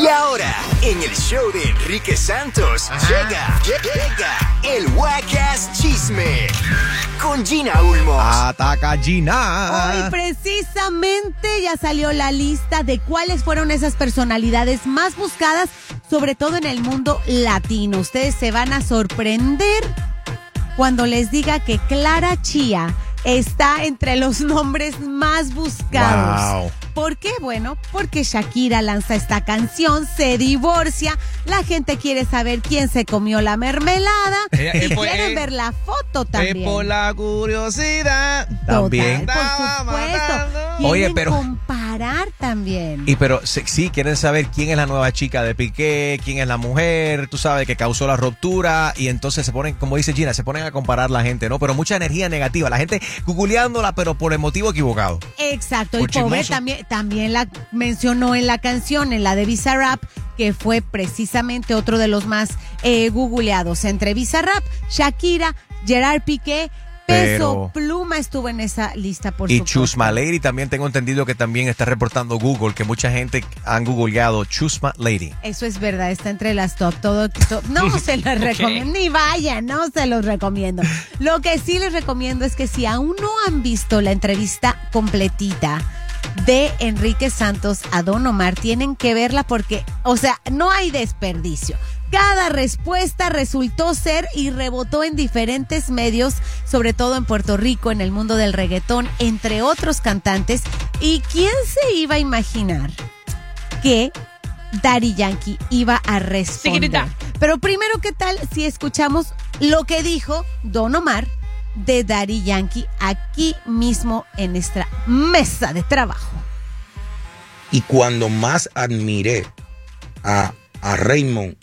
Y ahora, en el show de Enrique Santos, llega, llega el Wacas Chisme con Gina Ulmos. Ataca Gina. Hoy precisamente ya salió la lista de cuáles fueron esas personalidades más buscadas, sobre todo en el mundo latino. Ustedes se van a sorprender cuando les diga que Clara Chía está entre los nombres más buscados. Wow. ¿Por qué? Bueno, porque Shakira lanza esta canción, se divorcia, la gente quiere saber quién se comió la mermelada Eh, eh, y pues, quieren eh, ver la foto también. por la curiosidad. Total, También. por supuesto. Oye, pero. comparar también. Y pero sí, quieren saber quién es la nueva chica de Piqué, quién es la mujer, tú sabes, que causó la ruptura y entonces se ponen, como dice Gina, se ponen a comparar la gente, ¿no? Pero mucha energía negativa, la gente googleándola pero por el motivo equivocado. Exacto, Por y Pobre también, también la mencionó en la canción, en la de Bizarrap, que fue precisamente otro de los más eh, googleados. Entre Bizarrap, Shakira, Gerard Piqué, Peso Pero- Pluma estuvo en esa lista, por y supuesto. Chusma Lady también tengo entendido que también está reportando Google, que mucha gente han googleado Chusma Lady. Eso es verdad, está entre las top. Todo, to- no se los recomiendo, ni vayan, no se los recomiendo. Lo que sí les recomiendo es que si aún no han visto la entrevista completita de Enrique Santos a Don Omar, tienen que verla porque, o sea, no hay desperdicio. Cada respuesta resultó ser y rebotó en diferentes medios, sobre todo en Puerto Rico, en el mundo del reggaetón, entre otros cantantes. ¿Y quién se iba a imaginar que Daddy Yankee iba a responder. Pero primero, ¿qué tal si escuchamos lo que dijo Don Omar de Daddy Yankee aquí mismo en nuestra mesa de trabajo? Y cuando más admiré a, a Raymond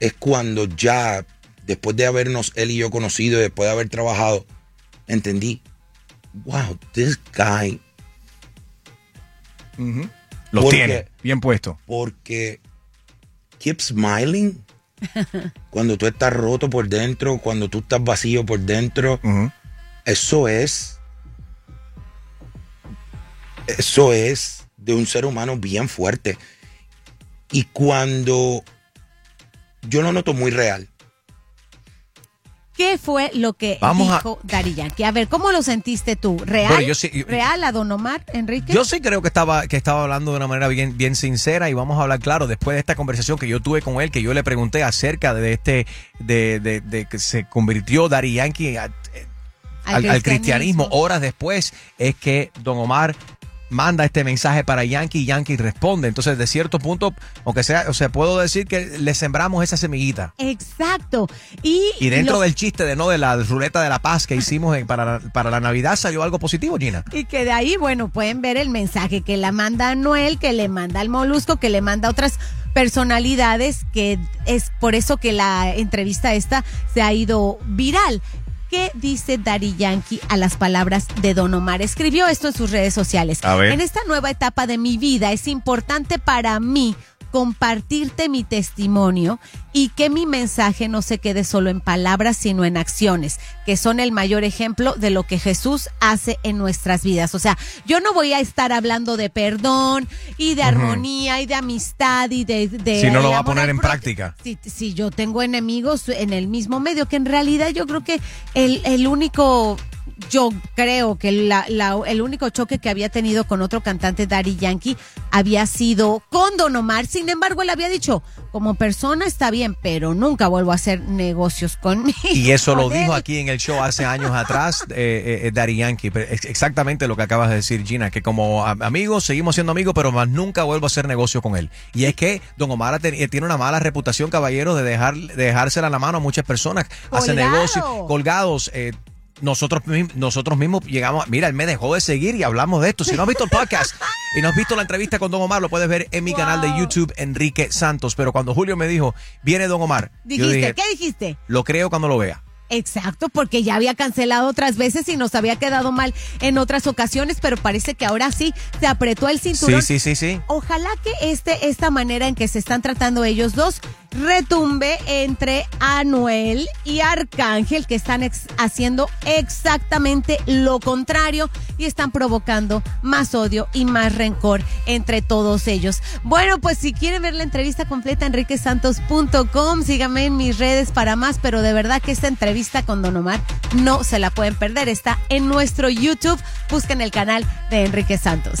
es cuando ya, después de habernos él y yo conocido, después de haber trabajado, entendí, wow, this guy, Lo Porque- tiene, bien puesto. porque keep smiling. Cuando tú estás roto por dentro, cuando tú estás vacío por dentro, eso es, eso es de un ser humano bien fuerte. Y cuando yo lo noto muy real, ¿Qué fue lo que Vamos a- dijo Daddy Yankee? A ver, ¿cómo lo sentiste tú? ¿Real? Bueno, yo sí- yo- ¿Real a Don Omar, Enrique? Yo sí creo que estaba, que estaba hablando de una manera bien, bien sincera y vamos a hablar claro después de esta conversación que yo tuve con él, que yo le pregunté acerca de este, de, de, de que se convirtió Dari Yankee a- al, al cristianismo. Horas después es que Don Omar manda este mensaje para Yankee y Yankee responde. Entonces, de cierto punto, aunque sea, o sea, puedo decir que le sembramos esa semillita. Exacto. Y, Y dentro del chiste de no de la ruleta de la paz que hicimos en- para, para la Navidad salió algo positivo, Gina. Y que de ahí, bueno, pueden ver el mensaje que la manda Noel, que le manda al Molusco, que le manda a otras personalidades, que es por eso que la entrevista esta se ha ido viral. ¿Qué dice Daddy Yankee a las palabras de Don Omar? Escribió esto en sus redes sociales. A ver. En esta nueva etapa de mi vida es importante para mí compartirte mi testimonio y que mi mensaje no se quede solo en palabras, sino en acciones, que son el mayor ejemplo de lo que Jesús hace en nuestras vidas. O sea, yo no voy a estar hablando de perdón y de armonía y de amistad y de... de Si no lo va a poner en práctica. Si, si yo tengo enemigos en el mismo medio, que en realidad yo creo que el, el único yo creo que la- la- el único choque que había tenido con otro cantante, Daddy Yankee, había sido con Don Omar. Sin embargo, él había dicho, como persona está bien, pero nunca vuelvo a hacer negocios conmigo. Y eso lo dijo aquí en el show hace años atrás eh, eh, eh, Daddy Yankee. Exactamente lo que acabas de decir, Gina, que como a- amigos seguimos siendo amigos, pero más nunca vuelvo a hacer negocio con él. Y es que Don Omar tiene una mala reputación, caballero, de dejar de dejársela la mano a muchas personas. Hace negocios colgados. eh, nosotros, nosotros mismos llegamos, mira, él me dejó de seguir y hablamos de esto. Si no has visto el podcast y no has visto la entrevista con Don Omar, lo puedes ver en mi canal de. YouTube, Enrique Santos. Pero cuando Julio me dijo, viene Don Omar, yo Dijiste, dije, ¿qué dijiste? lo creo cuando lo vea. Exacto, porque ya había cancelado otras veces y nos había quedado mal en otras ocasiones, pero parece que ahora sí se apretó el cinturón. Sí, sí, sí, sí. Ojalá que este, esta manera en que se están tratando ellos dos retumbe entre Anuel y Arcángel, que están haciendo exactamente lo contrario y están provocando más odio y más rencor entre todos ellos. Bueno, pues si quieren ver la entrevista completa, enriquesantos.com, síganme en mis redes para más, pero de verdad que esta entrevista con Don Omar no se la pueden perder. Está en nuestro YouTube. Busquen el canal de Enrique Santos.